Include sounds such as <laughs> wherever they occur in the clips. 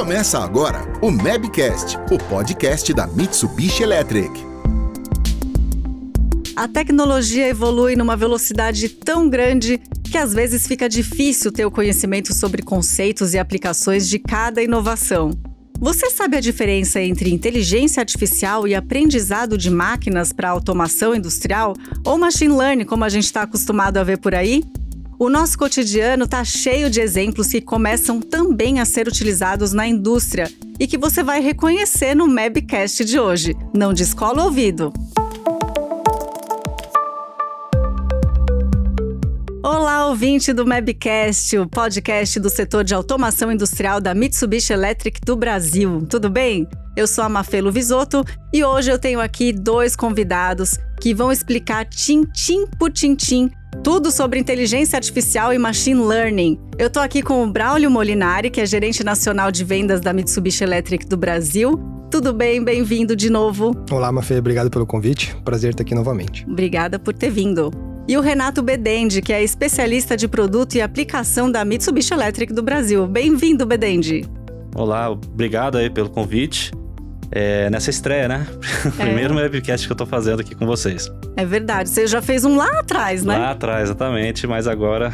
Começa agora o Mabcast, o podcast da Mitsubishi Electric. A tecnologia evolui numa velocidade tão grande que às vezes fica difícil ter o conhecimento sobre conceitos e aplicações de cada inovação. Você sabe a diferença entre inteligência artificial e aprendizado de máquinas para automação industrial ou machine learning, como a gente está acostumado a ver por aí? O nosso cotidiano está cheio de exemplos que começam também a ser utilizados na indústria e que você vai reconhecer no Mabcast de hoje. Não descola o ouvido. Olá, ouvinte do Mabcast, o podcast do setor de automação industrial da Mitsubishi Electric do Brasil. Tudo bem? Eu sou a Mafelo Visoto e hoje eu tenho aqui dois convidados que vão explicar tintim por tintim tudo sobre inteligência artificial e machine learning. Eu estou aqui com o Braulio Molinari, que é gerente nacional de vendas da Mitsubishi Electric do Brasil. Tudo bem? Bem-vindo de novo. Olá, Mafê, obrigado pelo convite. Prazer estar aqui novamente. Obrigada por ter vindo. E o Renato Bedendi, que é especialista de produto e aplicação da Mitsubishi Electric do Brasil. Bem-vindo, Bedendi. Olá, obrigado aí pelo convite é, nessa estreia, né? <laughs> É. Primeiro webcast que eu tô fazendo aqui com vocês. É verdade. Você já fez um lá atrás, né? Lá atrás, exatamente. Mas agora,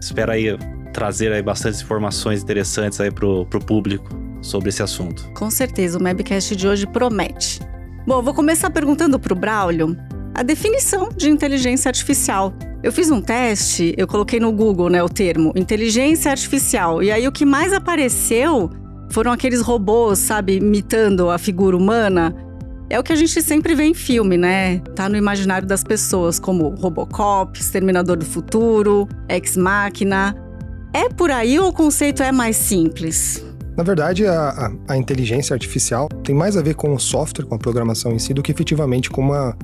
espera aí trazer aí bastante informações interessantes aí pro, pro público sobre esse assunto. Com certeza, o webcast de hoje promete. Bom, vou começar perguntando pro Braulio a definição de inteligência artificial. Eu fiz um teste, eu coloquei no Google, né, o termo inteligência artificial, e aí o que mais apareceu foram aqueles robôs, sabe, imitando a figura humana. É o que a gente sempre vê em filme, né? Tá no imaginário das pessoas, como Robocop, Exterminador do Futuro, Ex Machina. É por aí ou o conceito é mais simples? Na verdade, a, a, a inteligência artificial tem mais a ver com o software, com a programação em si, do que efetivamente com uma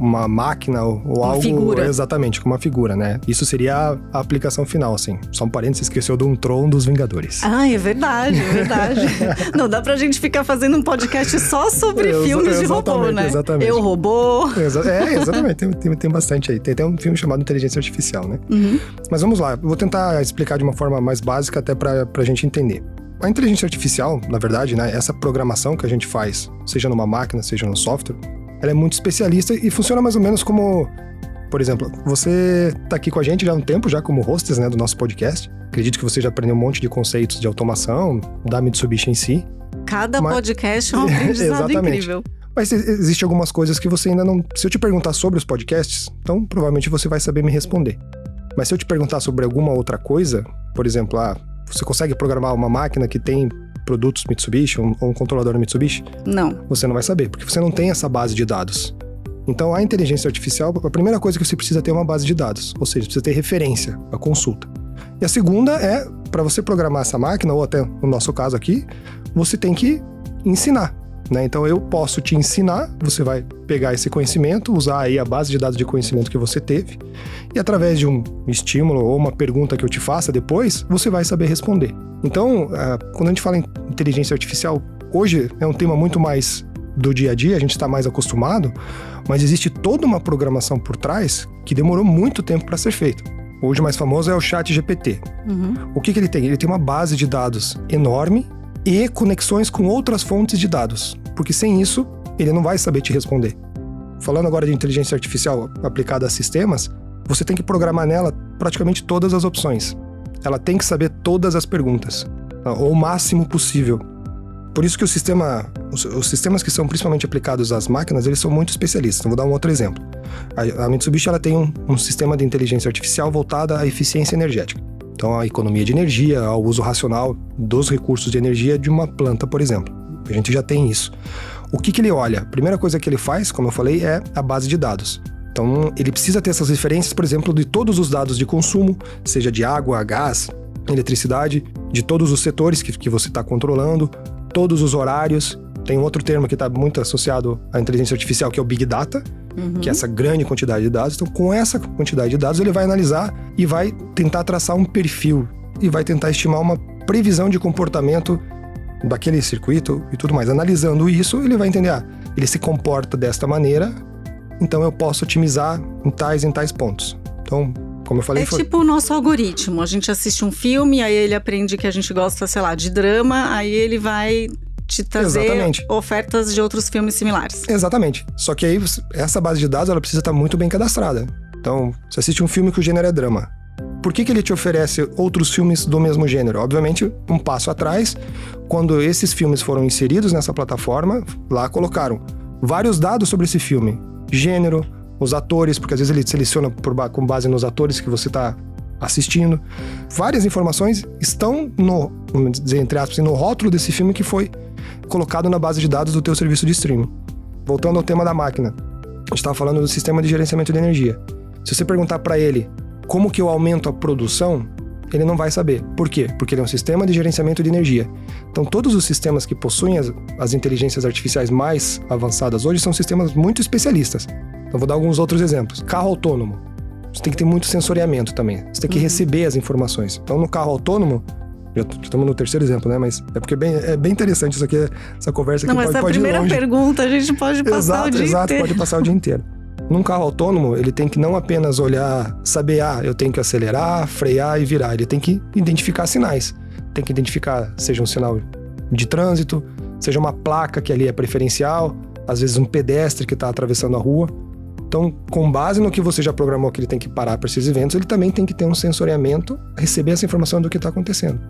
uma máquina ou, uma algo. Figura. Exatamente, com uma figura, né? Isso seria a, aplicação final, assim. Só um parênteses, esqueceu de um Tron dos Vingadores. Ah, é verdade, é verdade. <laughs> Não dá pra gente ficar fazendo um podcast só sobre Ex filmes de robô, né? Exatamente. Eu, robô. Exa é, exatamente. Tem, tem, tem, bastante aí. Tem até um filme chamado Inteligência Artificial, né? Uhum. Mas vamos lá. Vou tentar explicar de uma forma mais básica até pra, pra gente entender. A inteligência artificial, na verdade, né, essa programação que a gente faz, seja numa máquina, seja no software, ela é muito especialista e funciona mais ou menos como, por exemplo, você está aqui com a gente já há um tempo, já como hostess né, do nosso podcast. Acredito que você já aprendeu um monte de conceitos de automação da Mitsubishi em si. Cada mas... podcast é um <laughs> aprendizado incrível. Mas existem algumas coisas que você ainda não. Se eu te perguntar sobre os podcasts, então provavelmente você vai saber me responder. Mas se eu te perguntar sobre alguma outra coisa, por exemplo, ah, você consegue programar uma máquina que tem produtos Mitsubishi ou um controlador Mitsubishi? Não. Você não vai saber, porque você não tem essa base de dados. Então, a inteligência artificial, a primeira coisa que você precisa ter é uma base de dados, ou seja, precisa ter referência, a consulta. E a segunda é, para você programar essa máquina, ou até no nosso caso aqui, você tem que ensinar. Né? Então eu posso te ensinar, você vai pegar esse conhecimento, usar aí a base de dados de conhecimento que você teve, e através de um estímulo ou uma pergunta que eu te faça depois, você vai saber responder. Então, ah, quando a gente fala em inteligência artificial, hoje é um tema muito mais do dia a dia, a gente está mais acostumado, mas existe toda uma programação por trás que demorou muito tempo para ser feita. Hoje o mais famoso é o Chat GPT. Uhum. O que, que ele tem? Ele tem uma base de dados enorme e conexões com outras fontes de dados, porque sem isso ele não vai saber te responder. Falando agora de inteligência artificial aplicada a sistemas, você tem que programar nela praticamente todas as opções. Ela tem que saber todas as perguntas, ou o máximo possível. Por isso que o sistema, os, os sistemas que são principalmente aplicados às máquinas, eles são muito especialistas. Vou dar um outro exemplo. A, a Mitsubishi ela tem um, um sistema de inteligência artificial voltada à eficiência energética. Então, a economia de energia, ao uso racional dos recursos de energia de uma planta, por exemplo. A gente já tem isso. O que, que ele olha? A primeira coisa que ele faz, como eu falei, é a base de dados. Então, ele precisa ter essas referências, por exemplo, de todos os dados de consumo, seja de água, gás, eletricidade, de todos os setores que, que você está controlando, todos os horários. Tem outro termo que está muito associado à inteligência artificial, que é o Big Data, uhum. que é essa grande quantidade de dados. Então, com essa quantidade de dados, ele vai analisar e vai tentar traçar um perfil e vai tentar estimar uma previsão de comportamento daquele circuito e tudo mais. Analisando isso, ele vai entender, ah, ele se comporta desta maneira, então eu posso otimizar em tais em tais pontos. Então, Como eu falei, É foi... tipo o nosso algoritmo. A gente assiste um filme, aí ele aprende que a gente gosta, sei lá, de drama, aí ele vai te trazer Exatamente. ofertas de outros filmes similares. Exatamente. Só que aí, essa base de dados, ela precisa estar muito bem cadastrada. Então, você assiste um filme que o gênero é drama. Por que, que ele te oferece outros filmes do mesmo gênero? Obviamente, um passo atrás, quando esses filmes foram inseridos nessa plataforma, lá colocaram vários dados sobre esse filme. Gênero, os atores, porque às vezes ele seleciona por com base nos atores que você está assistindo. Várias informações estão no, vamos dizer, entre aspas, no rótulo desse filme que foi colocado na base de dados do teu serviço de streaming. Voltando ao tema da máquina. A gente estava falando do sistema de gerenciamento de energia. Se você perguntar para ele como que eu aumento a produção, ele não vai saber. Por quê? Porque ele é um sistema de gerenciamento de energia. Então, todos os sistemas que possuem as, as inteligências artificiais mais avançadas hoje são sistemas muito especialistas. Então, vou dar alguns outros exemplos. Carro autônomo. Você tem que ter muito sensoriamento também. Você tem que receber as informações. Então, no carro autônomo, já estamos no terceiro exemplo, né? Mas é porque é bem, é bem interessante isso aqui, essa conversa aqui Não, mas pode, a pode ir primeira pergunta a gente pode passar Exato, o dia exato, inteiro. pode passar o dia inteiro. <laughs> Num carro autônomo, ele tem que não apenas olhar, saber, ah, eu tenho que acelerar, frear e virar. Ele tem que identificar sinais. Tem que identificar, seja um sinal de trânsito, seja uma placa que ali é preferencial, às vezes um pedestre que está atravessando a rua. Então, com base no que você já programou que ele tem que parar para esses eventos, ele também tem que ter um sensoriamento, receber essa informação do que está acontecendo.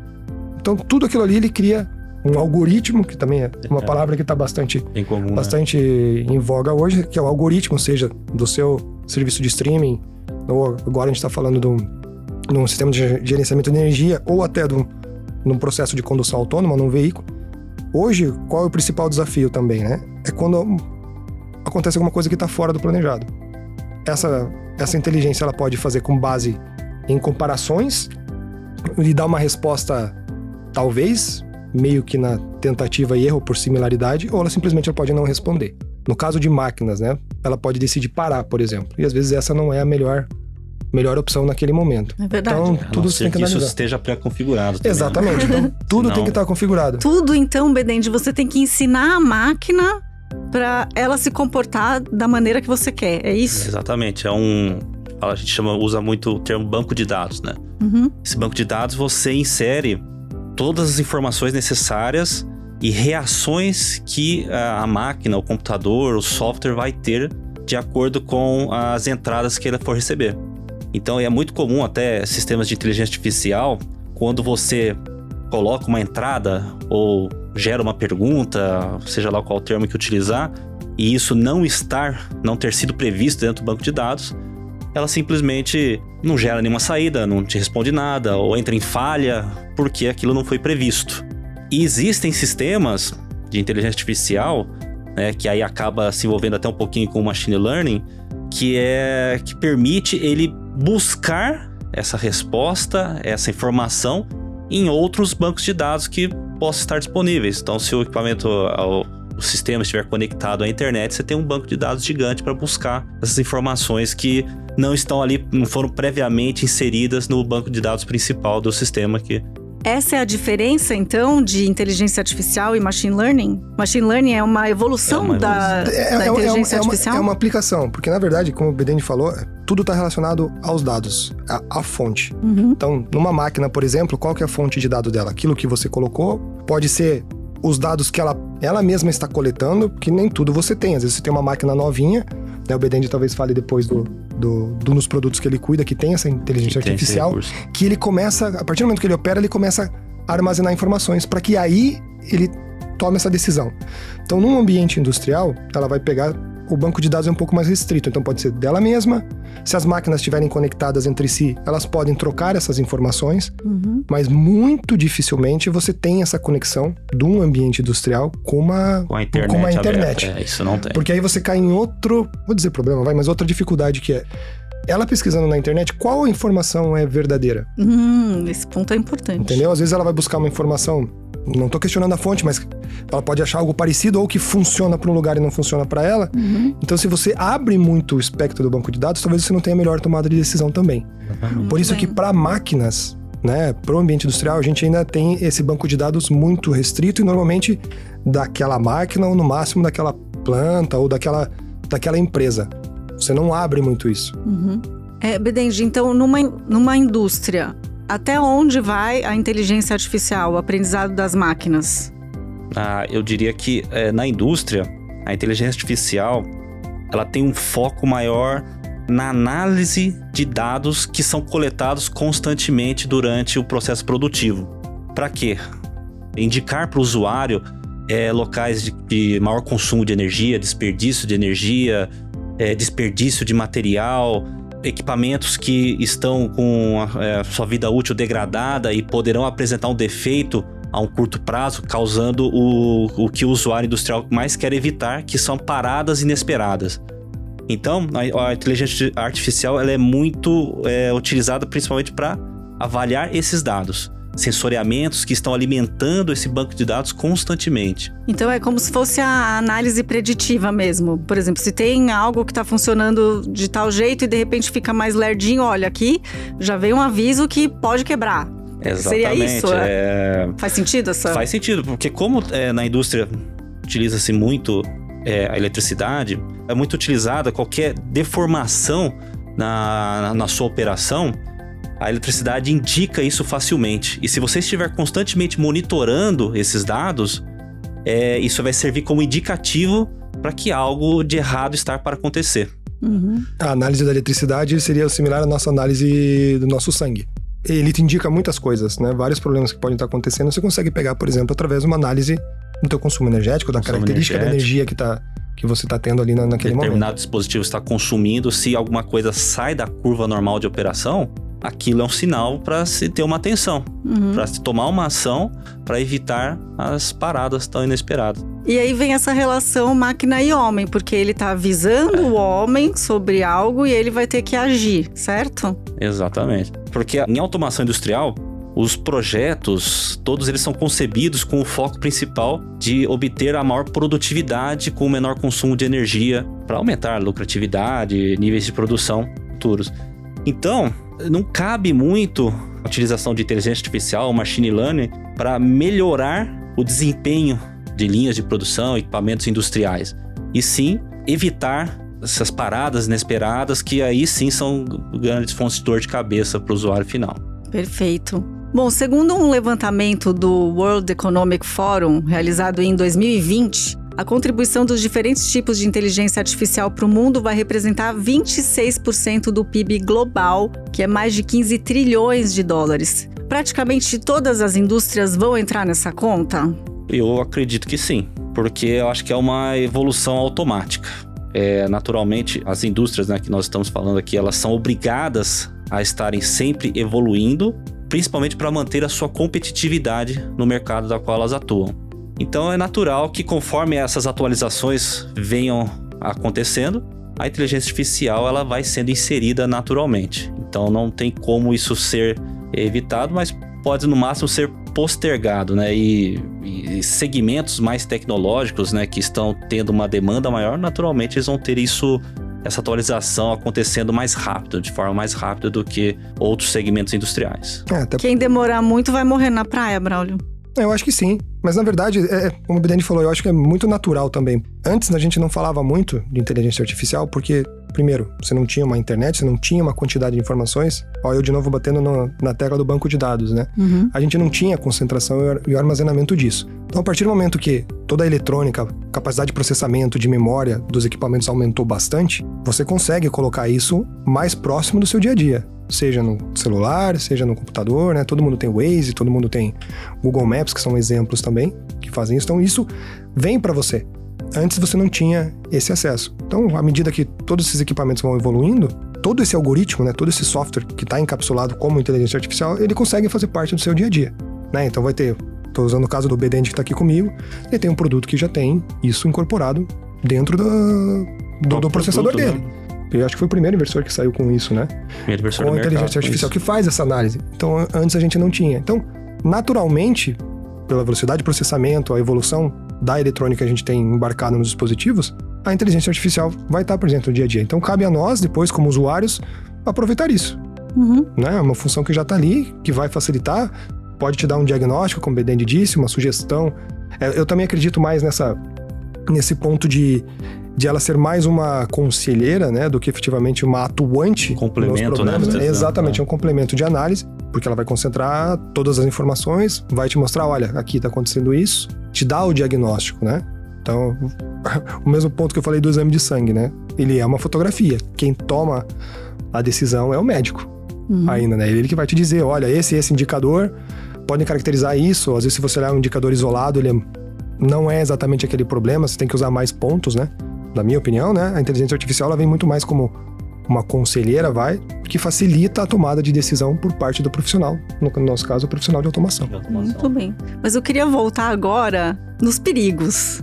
Então, tudo aquilo ali ele cria um algoritmo, que também é uma É. palavra que está bastante Bem comum, né? bastante em voga hoje, que é o algoritmo, seja do seu serviço de streaming, ou agora a gente está falando de um, de um sistema de gerenciamento de energia, ou até de um, num processo de condução autônoma num veículo. Hoje, qual é o principal desafio também, né? É quando acontece alguma coisa que está fora do planejado. Essa, essa inteligência ela pode fazer com base em comparações e dar uma resposta, talvez, meio que na tentativa e erro por similaridade, ou ela simplesmente ela pode não responder. No caso de máquinas, né? Ela pode decidir parar, por exemplo. E às vezes essa não é a melhor, melhor opção naquele momento. É verdade. Então, A não tudo ser você tem que que isso esteja pré-configurado. né? Exatamente. Então, <laughs> tudo Senão- tem que estar configurado. Tudo, então, Bedende, você tem que ensinar a máquina para ela se comportar da maneira que você quer. É isso? Exatamente. É um. A gente chama, usa muito o termo banco de dados, né? Uhum. Esse banco de dados você insere todas as informações necessárias e reações que a máquina, o computador, o software vai ter de acordo com as entradas que ele for receber. Então é muito comum até sistemas de inteligência artificial, quando você coloca uma entrada ou gera uma pergunta, seja lá qual termo que utilizar, e isso não estar, não ter sido previsto dentro do banco de dados, ela simplesmente não gera nenhuma saída, não te responde nada, ou entra em falha porque aquilo não foi previsto. E existem sistemas de inteligência artificial, né, que aí acaba se envolvendo até um pouquinho com machine learning, que é que permite ele buscar essa resposta, essa informação em outros bancos de dados que possam estar disponíveis. Então, se o equipamento, o sistema estiver conectado à internet, você tem um banco de dados gigante para buscar essas informações que não estão ali, não foram previamente inseridas no banco de dados principal do sistema que Essa é a diferença, então, de inteligência artificial e machine learning? Machine learning é uma evolução, É uma Da, É, é- é inteligência uma, artificial? é uma aplicação, porque na verdade, como o Bedene falou, tudo está relacionado aos dados, à, à fonte. Uhum. Então, numa máquina, por exemplo, qual que é a fonte de dado dela? Aquilo que você colocou pode ser os dados que ela, ela mesma está coletando, que nem tudo você tem. Às vezes você tem uma máquina novinha, né? O Bedende talvez fale depois do, do, do nos produtos que ele cuida, que tem essa inteligência que artificial, que ele começa, a partir do momento que ele opera, ele começa a armazenar informações para que aí ele tome essa decisão. Então, num ambiente industrial, ela vai pegar o banco de dados é um pouco mais restrito, então pode ser dela mesma. Se as máquinas estiverem conectadas entre si, elas podem trocar essas informações, Uhum. mas muito dificilmente você tem essa conexão de um ambiente industrial com uma, Com a internet. com uma internet. É, isso não tem. Porque aí você cai em outro, vou dizer problema, vai, mas outra dificuldade que é ela pesquisando na internet qual informação é verdadeira. Hum, esse ponto é importante. Entendeu? Às vezes ela vai buscar uma informação, não tô questionando a fonte, mas ela pode achar algo parecido ou que funciona para um lugar e não funciona para ela. Uhum. Então, se você abre muito o espectro do banco de dados, talvez você não tenha a melhor tomada de decisão também. Exatamente. Por isso que para máquinas, né, para o ambiente industrial, a gente ainda tem esse banco de dados muito restrito e normalmente daquela máquina ou no máximo daquela planta ou daquela, daquela empresa. Você não abre muito isso. Uhum. É, Bedendi, então numa, numa indústria, até onde vai a inteligência artificial, o aprendizado das máquinas? Ah, eu diria que é, na indústria, a inteligência artificial ela tem um foco maior na análise de dados que são coletados constantemente durante o processo produtivo. Para quê? Indicar para o usuário é, locais de, de, maior consumo de energia, desperdício de energia, é, desperdício de material, equipamentos que estão com a, é, sua vida útil degradada e poderão apresentar um defeito a um curto prazo, causando o, o que o usuário industrial mais quer evitar, que são paradas inesperadas. Então, a, a inteligência artificial ela é muito é, utilizada principalmente para avaliar esses dados sensoriamentos que estão alimentando esse banco de dados constantemente. Então é como se fosse a análise preditiva mesmo. Por exemplo, se tem algo que está funcionando de tal jeito e de repente fica mais lerdinho, olha aqui, já vem um aviso que pode quebrar. Exatamente. Seria isso? É... é. Faz sentido essa? Faz sentido, porque como é, na indústria utiliza-se muito é, a eletricidade, é muito utilizada qualquer deformação na, na sua operação, a eletricidade indica isso facilmente. E se você estiver constantemente monitorando esses dados, é, isso vai servir como indicativo para que algo de errado está para acontecer. Uhum. A análise da eletricidade seria similar à nossa análise do nosso sangue. Ele te indica muitas coisas, né? Vários problemas que podem estar acontecendo. Você consegue pegar, por exemplo, através de uma análise do teu consumo energético, da consumo característica energético. da energia que está que você está tendo ali na, naquele Determinado momento. Determinado dispositivo está consumindo, se alguma coisa sai da curva normal de operação, aquilo é um sinal para se ter uma atenção, uhum. para se tomar uma ação para evitar as paradas tão inesperadas. E aí vem essa relação máquina e homem, porque ele está avisando é. o homem sobre algo e ele vai ter que agir, certo? Exatamente. Porque em automação industrial, os projetos, todos eles são concebidos com o foco principal de obter a maior produtividade com o menor consumo de energia para aumentar a lucratividade, níveis de produção futuros. Então, não cabe muito a utilização de inteligência artificial, machine learning, para melhorar o desempenho de linhas de produção, equipamentos industriais. E sim evitar essas paradas inesperadas que aí sim são grandes fontes de dor de cabeça para o usuário final. Perfeito. Bom, segundo um levantamento do World Economic Forum, realizado em 2020, a contribuição dos diferentes tipos de inteligência artificial para o mundo vai representar 26% do PIB global, que é mais de 15 trilhões de dólares. Praticamente todas as indústrias vão entrar nessa conta? Eu acredito que sim, porque eu acho que é uma evolução automática. É, naturalmente, as indústrias né, que nós estamos falando aqui, elas são obrigadas a estarem sempre evoluindo, principalmente para manter a sua competitividade no mercado da qual elas atuam. Então é natural que conforme essas atualizações venham acontecendo, a inteligência artificial ela vai sendo inserida naturalmente. Então não tem como isso ser evitado, mas pode no máximo ser postergado, né? E, e, segmentos mais tecnológicos, né, que estão tendo uma demanda maior, naturalmente eles vão ter isso, essa atualização acontecendo mais rápido, de forma mais rápida do que outros segmentos industriais. É, até... Quem demorar muito vai morrer na praia, Braulio. Eu acho que sim. Mas na verdade, é, é, como o Bidani falou, eu acho que é muito natural também. Antes a gente não falava muito de inteligência artificial porque, primeiro, você não tinha uma internet, você não tinha uma quantidade de informações. Ó, eu de novo batendo no, na tecla do banco de dados, né? Uhum. A gente não tinha concentração e armazenamento disso. Então, a partir do momento que toda a eletrônica, capacidade de processamento, de memória dos equipamentos aumentou bastante, você consegue colocar isso mais próximo do seu dia a dia seja no celular, seja no computador, né? Todo mundo tem Waze, todo mundo tem Google Maps, que são exemplos também que fazem isso. Então isso vem para você. Antes você não tinha esse acesso. Então, à medida que todos esses equipamentos vão evoluindo, todo esse algoritmo, né, todo esse software que está encapsulado como inteligência artificial, ele consegue fazer parte do seu dia a dia. Né? Então vai ter, estou usando o caso do BDend que está aqui comigo, ele tem um produto que já tem isso incorporado dentro do, do, do processador produto, dele. Né? Eu acho que foi o primeiro inversor que saiu com isso, né? Primeiro inversor com a inteligência mercado, artificial que faz essa análise. Então, antes a gente não tinha. Então, naturalmente, pela velocidade de processamento, a evolução da eletrônica que a gente tem embarcada nos dispositivos, a inteligência artificial vai estar presente no dia a dia. Então, cabe a nós, depois, como usuários, aproveitar isso. Uhum. Né? É uma função que já está ali, que vai facilitar, pode te dar um diagnóstico, como o Bedend disse, uma sugestão. É, eu também acredito mais nessa, nesse ponto de de ela ser mais uma conselheira, né, do que efetivamente uma atuante. Complemento, né? É exatamente, é um complemento de análise, porque ela vai concentrar todas as informações, vai te mostrar, olha, aqui está acontecendo isso, te dá o diagnóstico, né? Então, <laughs> o mesmo ponto que eu falei do exame de sangue, né? Ele é uma fotografia. Quem toma a decisão é o médico. Uhum. Ainda, né? Ele que vai te dizer, olha, esse esse indicador podem caracterizar isso. Às vezes, se você olhar um indicador isolado, ele é, não é exatamente aquele problema, você tem que usar mais pontos, né? Na minha opinião, né? A inteligência artificial ela vem muito mais como uma conselheira, vai, que facilita a tomada de decisão por parte do profissional. No nosso caso, o profissional de automação. Muito bem. Mas eu queria voltar agora nos perigos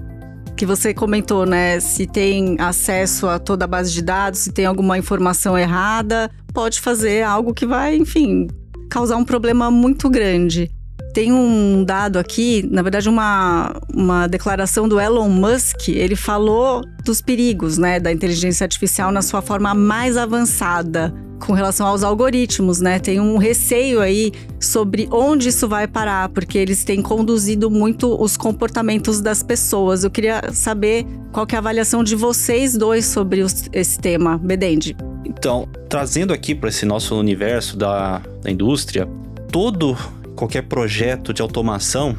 que você comentou, né? Se tem acesso a toda a base de dados, se tem alguma informação errada, pode fazer algo que vai, enfim, causar um problema muito grande. Tem um dado aqui, na verdade, uma, uma declaração do Elon Musk. Ele falou dos perigos né, da inteligência artificial na sua forma mais avançada com relação aos algoritmos, né? Tem um receio aí sobre onde isso vai parar, porque eles têm conduzido muito os comportamentos das pessoas. Eu queria saber qual que é a avaliação de vocês dois sobre os, esse tema, Bedende. Então, trazendo aqui para esse nosso universo da, da indústria, todo qualquer projeto de automação,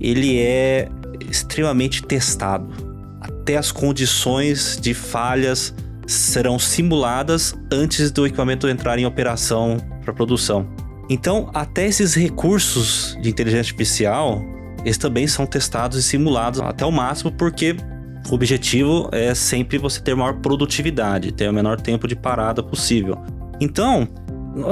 ele é extremamente testado. Até as condições de falhas serão simuladas antes do equipamento entrar em operação para produção. Então, até esses recursos de inteligência artificial, eles também são testados e simulados até o máximo, porque o objetivo é sempre você ter maior produtividade, ter o menor tempo de parada possível. Então,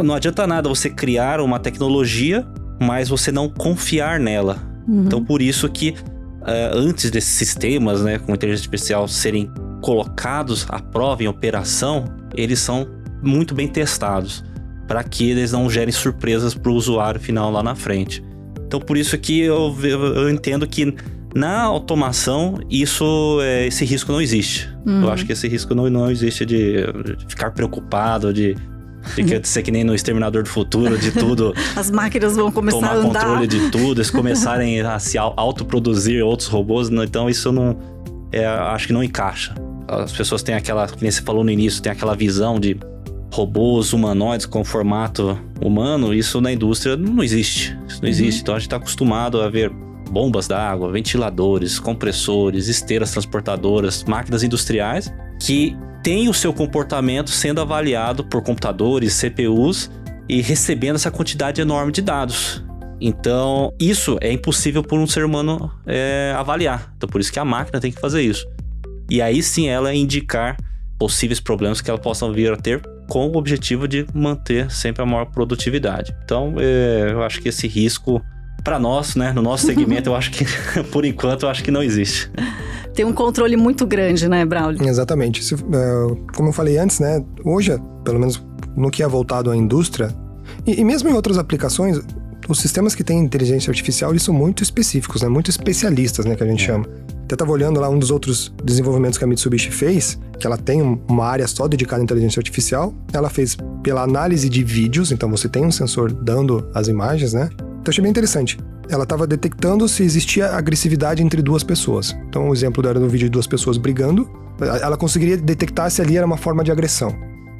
não adianta nada você criar uma tecnologia, mas você não confiar nela. Uhum. Então, por isso que uh, antes desses sistemas, né, com inteligência artificial serem colocados à prova em operação, eles são muito bem testados para que eles não gerem surpresas para o usuário final lá na frente. Então por isso que eu, eu entendo que na automação isso é, esse risco não existe. Uhum. Eu acho que esse risco não, não existe de, de ficar preocupado, de que ser que nem no Exterminador do Futuro, de tudo. <laughs> As máquinas vão começar tomar a andar. controle de tudo, eles começarem a se autoproduzir outros robôs. Então isso não. É, acho que não encaixa as pessoas têm aquela, que nem você falou no início, tem aquela visão de robôs humanoides com formato humano, isso na indústria não existe. Isso não uhum. existe. Então a gente está acostumado a ver bombas d'água, ventiladores, compressores, esteiras transportadoras, máquinas industriais que têm o seu comportamento sendo avaliado por computadores, CPUs e recebendo essa quantidade enorme de dados. Então, isso é impossível por um ser humano é, avaliar. Então, por isso que a máquina tem que fazer isso e aí sim ela indicar possíveis problemas que ela possa vir a ter com o objetivo de manter sempre a maior produtividade. Então, é, eu acho que esse risco para nós, né, no nosso segmento, eu acho que <laughs> por enquanto eu acho que não existe. Tem um controle muito grande, né, Braulio? Exatamente. Se, uh, como eu falei antes, né, hoje, pelo menos no que é voltado à indústria, e, e mesmo em outras aplicações, os sistemas que têm inteligência artificial, eles são muito específicos, né, muito especialistas, né, que a gente é. chama. Até estava olhando lá um dos outros desenvolvimentos que a Mitsubishi fez, que ela tem uma área só dedicada à inteligência artificial. Ela fez pela análise de vídeos, então você tem um sensor dando as imagens, né? Então achei bem interessante. Ela estava detectando se existia agressividade entre duas pessoas. Então o exemplo era no vídeo de duas pessoas brigando. Ela conseguiria detectar se ali era uma forma de agressão.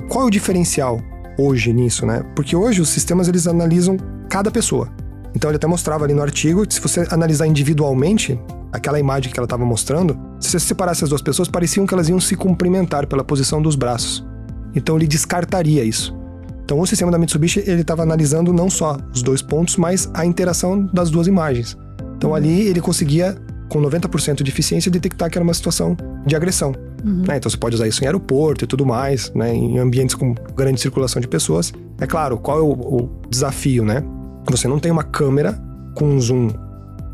Qual é o diferencial hoje nisso, né? Porque hoje os sistemas eles analisam cada pessoa. Então ele até mostrava ali no artigo que se você analisar individualmente, aquela imagem que ela estava mostrando, se você separasse as duas pessoas, pareciam que elas iam se cumprimentar pela posição dos braços. Então ele descartaria isso. Então o sistema da Mitsubishi ele estava analisando não só os dois pontos, mas a interação das duas imagens. Então ali ele conseguia com 90% de eficiência detectar que era uma situação de agressão. Uhum. Né? Então você pode usar isso em aeroporto e tudo mais, né? em ambientes com grande circulação de pessoas. É claro, qual é o, o desafio, né? Você não tem uma câmera com zoom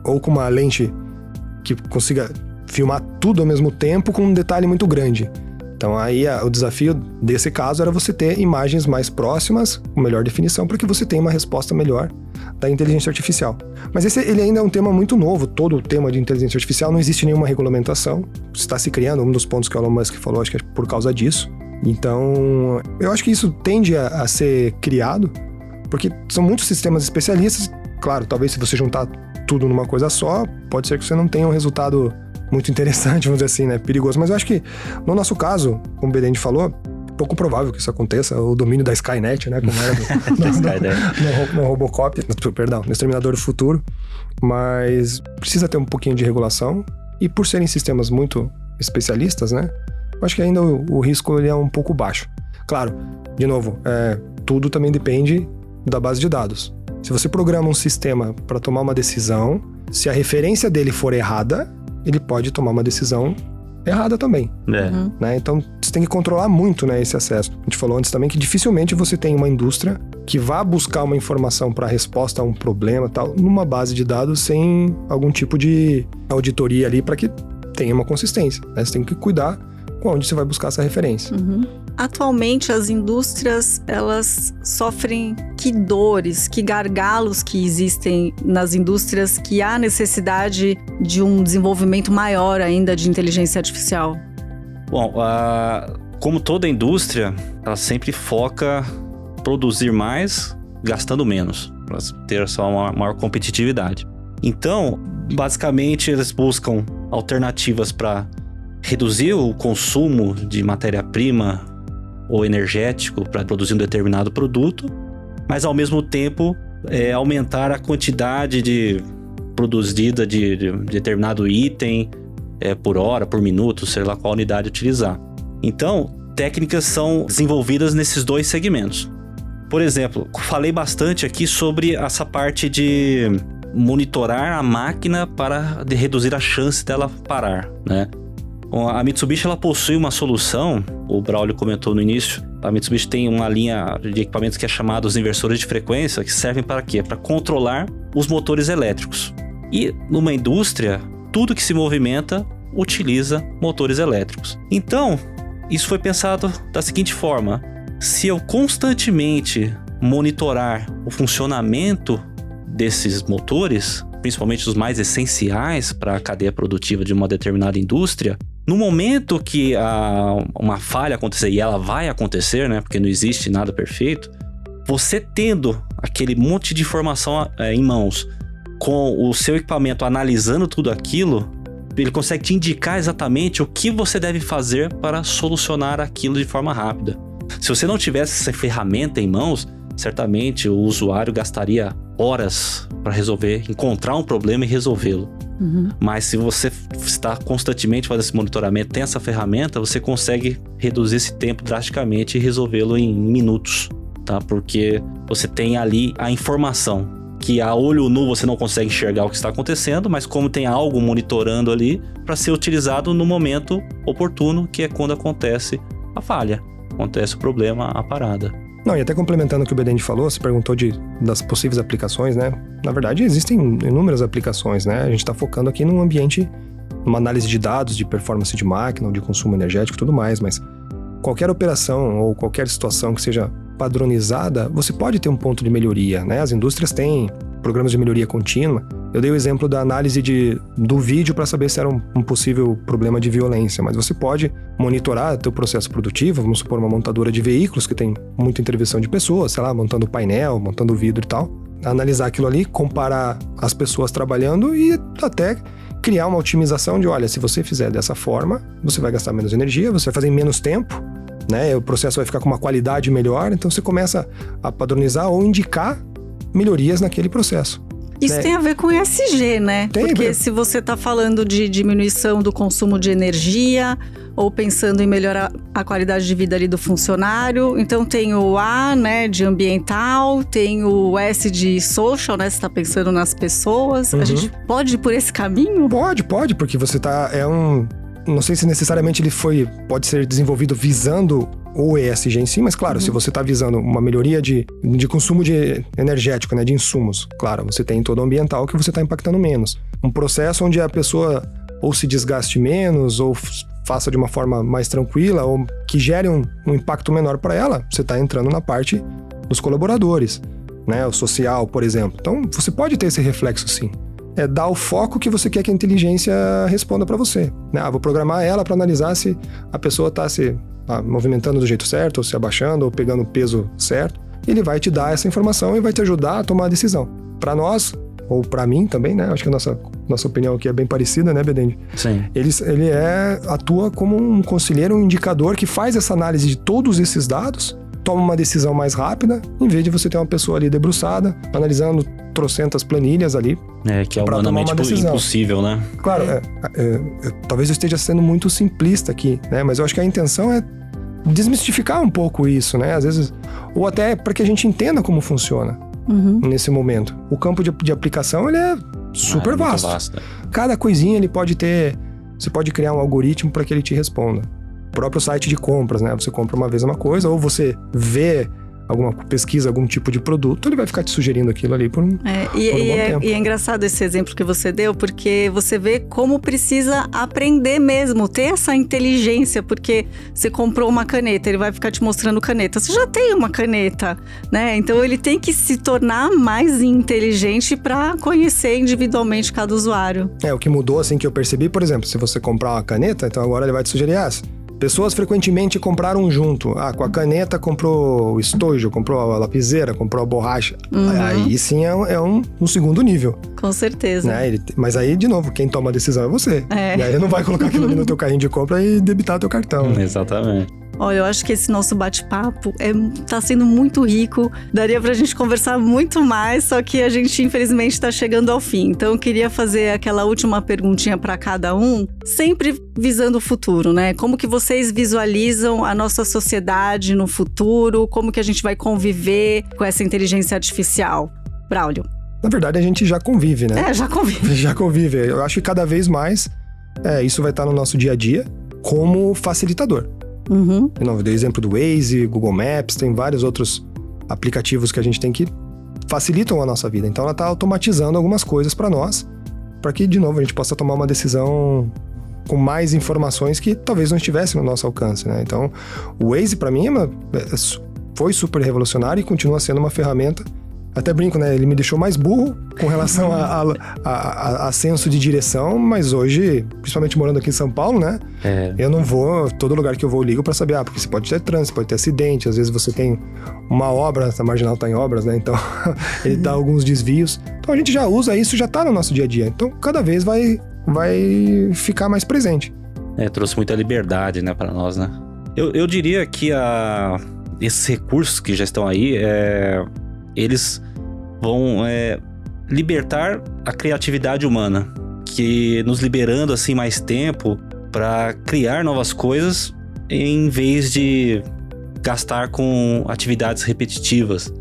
ou com uma lente que consiga filmar tudo ao mesmo tempo com um detalhe muito grande. Então aí a, o desafio desse caso era você ter imagens mais próximas, com melhor definição, para que você tenha uma resposta melhor da inteligência artificial. Mas esse ele ainda é um tema muito novo, todo o tema de inteligência artificial, não existe nenhuma regulamentação, está se criando, um dos pontos que o Elon Musk falou, acho que é por causa disso. Então, eu acho que isso tende a, a ser criado, porque são muitos sistemas especialistas, claro, talvez se você juntar tudo numa coisa só, pode ser que você não tenha um resultado muito interessante, vamos dizer assim, né? Perigoso. Mas eu acho que, no nosso caso, como o Bedende falou, pouco provável que isso aconteça, o domínio da Skynet, né? Como era do, <laughs> no, no, no, Robocop, perdão, no Exterminador do Futuro. Mas precisa ter um pouquinho de regulação. E por serem sistemas muito especialistas, né? Eu acho que ainda o, o risco ele é um pouco baixo. Claro, de novo, é, tudo também depende da base de dados. Se você programa um sistema para tomar uma decisão, se a referência dele for errada, ele pode tomar uma decisão errada também. É. Uhum. Né? Então você tem que controlar muito né, esse acesso. A gente falou antes também que dificilmente você tem uma indústria que vá buscar uma informação para resposta a um problema tal numa base de dados sem algum tipo de auditoria ali para que tenha uma consistência. Né? Você tem que cuidar com onde você vai buscar essa referência. Uhum. Atualmente as indústrias elas sofrem que dores, que gargalos que existem nas indústrias que há necessidade de um desenvolvimento maior ainda de inteligência artificial. Bom, uh, como toda indústria, ela sempre foca produzir mais gastando menos para ter só uma maior competitividade. Então, basicamente eles buscam alternativas para reduzir o consumo de matéria-prima ou energético para produzir um determinado produto, mas ao mesmo tempo é, aumentar a quantidade de produzida de, de determinado item é, por hora, por minuto, sei lá qual unidade utilizar. Então, técnicas são desenvolvidas nesses dois segmentos. Por exemplo, falei bastante aqui sobre essa parte de monitorar a máquina para reduzir a chance dela parar, né? A Mitsubishi ela possui uma solução, o Braulio comentou no início. A Mitsubishi tem uma linha de equipamentos que é chamada os inversores de frequência, que servem para quê? Para controlar os motores elétricos. E numa indústria, tudo que se movimenta utiliza motores elétricos. Então, isso foi pensado da seguinte forma: se eu constantemente monitorar o funcionamento desses motores, principalmente os mais essenciais para a cadeia produtiva de uma determinada indústria, no momento que a, uma falha acontecer, e ela vai acontecer, né? Porque não existe nada perfeito, você tendo aquele monte de informação é, em mãos, com o seu equipamento analisando tudo aquilo, ele consegue te indicar exatamente o que você deve fazer para solucionar aquilo de forma rápida. Se você não tivesse essa ferramenta em mãos, certamente o usuário gastaria horas para resolver, encontrar um problema e resolvê-lo. Mas se você está constantemente fazendo esse monitoramento, tem essa ferramenta, você consegue reduzir esse tempo drasticamente e resolvê-lo em minutos, tá? Porque você tem ali a informação que a olho nu você não consegue enxergar o que está acontecendo, mas como tem algo monitorando ali para ser utilizado no momento oportuno, que é quando acontece a falha, acontece o problema, a parada. Não, e até complementando o que o Bedende falou, você perguntou de, das possíveis aplicações, né? Na verdade, existem inúmeras aplicações, né? A gente está focando aqui num ambiente, numa análise de dados, de performance de máquina, ou de consumo energético e tudo mais, mas qualquer operação ou qualquer situação que seja padronizada, você pode ter um ponto de melhoria, né? As indústrias têm programas de melhoria contínua. Eu dei o exemplo da análise de, do vídeo para saber se era um, um, possível problema de violência, mas você pode monitorar teu processo produtivo, vamos supor uma montadora de veículos que tem muita intervenção de pessoas, sei lá, montando painel, montando vidro e tal, analisar aquilo ali, comparar as pessoas trabalhando e até criar uma otimização de, olha, se você fizer dessa forma, você vai gastar menos energia, você vai fazer em menos tempo, né? O processo vai ficar com uma qualidade melhor, então você começa a padronizar ou indicar melhorias naquele processo. Isso né? tem a ver com ESG, né? Tem, Porque se você está falando de diminuição do consumo de energia ou pensando em melhorar a qualidade de vida ali do funcionário, então tem o A, né, de ambiental, tem o S de social, né? Você está pensando nas pessoas. Uhum. A gente pode ir por esse caminho? Pode, pode, porque você tá é um não sei se necessariamente ele foi pode ser desenvolvido visando o ESG em si, mas claro, uhum. se você está visando uma melhoria de, de consumo de energético, né, de insumos, claro, você tem todo o ambiental que você está impactando menos. Um processo onde a pessoa ou se desgaste menos, ou faça de uma forma mais tranquila, ou que gere um, um impacto menor para ela, você está entrando na parte dos colaboradores, né, o social, por exemplo. Então, você pode ter esse reflexo sim é dar o foco que você quer que a inteligência responda para você. Né? Ah, vou programar ela para analisar se a pessoa está se movimentando do jeito certo, ou se abaixando, ou pegando o peso certo. Ele vai te dar essa informação e vai te ajudar a tomar a decisão. Para nós, ou para mim também, né? Acho que a nossa nossa opinião aqui é bem parecida, né, Bedende? Sim. Ele, ele é, atua como um conselheiro, um indicador que faz essa análise de todos esses dados, toma uma decisão mais rápida, em vez de você ter uma pessoa ali debruçada, analisando trocentas planilhas ali. É, que é humanamente impossível, né? Claro, é, é, é, talvez eu esteja sendo muito simplista aqui, né? Mas eu acho que a intenção é desmistificar um pouco isso, né? Às vezes, ou até para que a gente entenda como funciona Uhum. nesse momento. O campo de, de aplicação ele é super Ah, é vasto. vasto, né? Cada coisinha ele pode ter. Você pode criar um algoritmo para que ele te responda. O próprio site de compras, né? Você compra uma vez uma coisa, ou você vê alguma pesquisa, algum tipo de produto, ele vai ficar te sugerindo aquilo ali por um. É, e, Por um e é, tempo. e é engraçado esse exemplo que você deu, porque você vê como precisa aprender mesmo, ter essa inteligência, porque você comprou uma caneta, ele vai ficar te mostrando caneta. Você já tem uma caneta, né? Então ele tem que se tornar mais inteligente para conhecer individualmente cada usuário. É, o que mudou assim que eu percebi, por exemplo, se você comprar uma caneta, então agora ele vai te sugerir ah, Pessoas frequentemente compraram junto. Ah, com a caneta comprou o estojo, comprou a lapiseira, comprou a borracha. Uhum. Aí sim é, um, é um, um segundo nível. Com certeza. Né? Ele- mas aí, de novo, quem toma a decisão é você. É. E aí ele não vai colocar aquilo ali no teu carrinho de compra e debitar teu cartão. Exatamente. Olha, eu acho que esse nosso bate-papo é, tá sendo muito rico. Daria pra gente conversar muito mais, só que a gente, infelizmente, tá chegando ao fim. Então, eu queria fazer aquela última perguntinha para cada um, sempre visando o futuro, né? Como que vocês visualizam a nossa sociedade no futuro? Como que a gente vai conviver com essa inteligência artificial? Braulio. Na verdade, a gente já convive, né? É, já convive. <laughs> Já convive. Eu acho que cada vez mais é, isso vai estar no nosso dia a dia como facilitador. Uhum. De novo, dei exemplo do Waze, Google Maps, tem vários outros aplicativos que a gente tem que facilitam a nossa vida. Então ela está automatizando algumas coisas para nós, para que de novo a gente possa tomar uma decisão com mais informações que talvez não estivesse no nosso alcance, né? Então, o Waze para mim é uma- é foi super revolucionário e continua sendo uma ferramenta. Até brinco, né? Ele me deixou mais burro com relação a, a, a- a- senso de direção, mas hoje, principalmente morando aqui em São Paulo, né? É, Eu não vou, todo lugar que eu vou eu ligo pra saber, ah, porque você pode ter trânsito, pode ter acidente, às vezes você tem uma obra, essa marginal tá em obras, né? Então <laughs> ele dá alguns desvios. Então a gente já usa isso, já tá no nosso dia a dia. Então cada vez vai vai ficar mais presente. é, trouxe muita liberdade, né, para nós, né? Eu, eu diria que a, esses recursos que já estão aí, é, eles vão é, libertar a criatividade humana, que nos liberando assim mais tempo para criar novas coisas em vez de gastar com atividades repetitivas.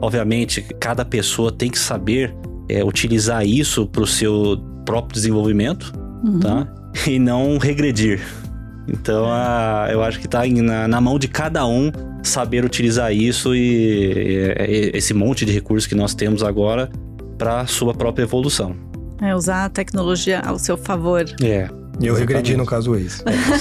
Obviamente, cada pessoa tem que saber é, utilizar isso para o seu próprio desenvolvimento, Uhum. tá? E não regredir. Então, a- eu acho que tá em- na, na mão de cada um saber utilizar isso e, e- esse monte de recursos que nós temos agora para sua própria evolução. É usar a tecnologia ao seu favor. É. E eu regredi no caso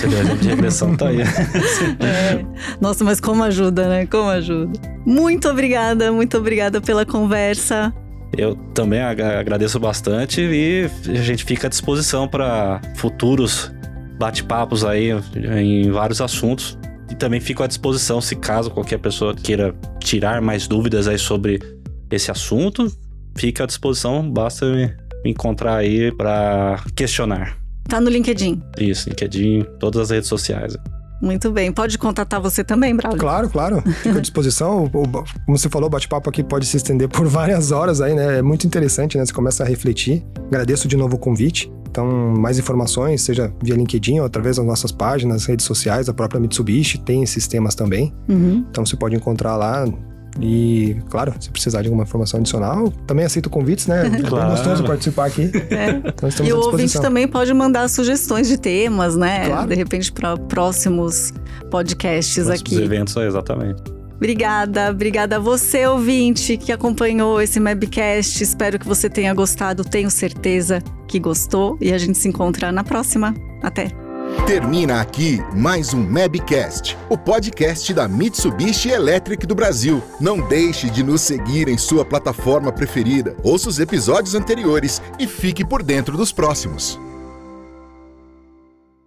deu exemplo de regressão, tá aí. <laughs> É. Nossa, mas como ajuda, né? Como ajuda. Muito obrigada, muito obrigada pela conversa. Eu também ag- agradeço bastante e a gente fica à disposição para futuros bate-papos aí em vários assuntos. E também fico à disposição se caso qualquer pessoa queira tirar mais dúvidas aí sobre esse assunto, fica à disposição, basta me, encontrar aí para questionar. Tá no LinkedIn. Isso, LinkedIn, todas as redes sociais. Muito bem. Pode contatar você também, Braulio? Claro, claro. <laughs> Fico à disposição. Como você falou, o bate-papo aqui pode se estender por <laughs> várias horas aí, né? É muito interessante, né? Você começa a refletir. Agradeço de novo o convite. Então, mais informações, seja via LinkedIn ou através das nossas páginas, redes sociais, a própria Mitsubishi tem esses temas também. Uhum. Então, você pode encontrar lá. E, claro, se precisar de alguma informação adicional, também aceito convites, né? É Claro. gostoso participar aqui. É. Então, E o ouvinte também pode mandar sugestões de temas, né? Claro. De repente, para próximos podcasts Próximos aqui. eventos, é, exatamente. Obrigada, obrigada a você, ouvinte, que acompanhou esse Mabcast. Espero que você tenha gostado, tenho certeza que gostou. E a gente se encontra na próxima. Até! Termina aqui mais um Mabcast, o podcast da Mitsubishi Electric do Brasil. Não deixe de nos seguir em sua plataforma preferida. Ouça os episódios anteriores e fique por dentro dos próximos.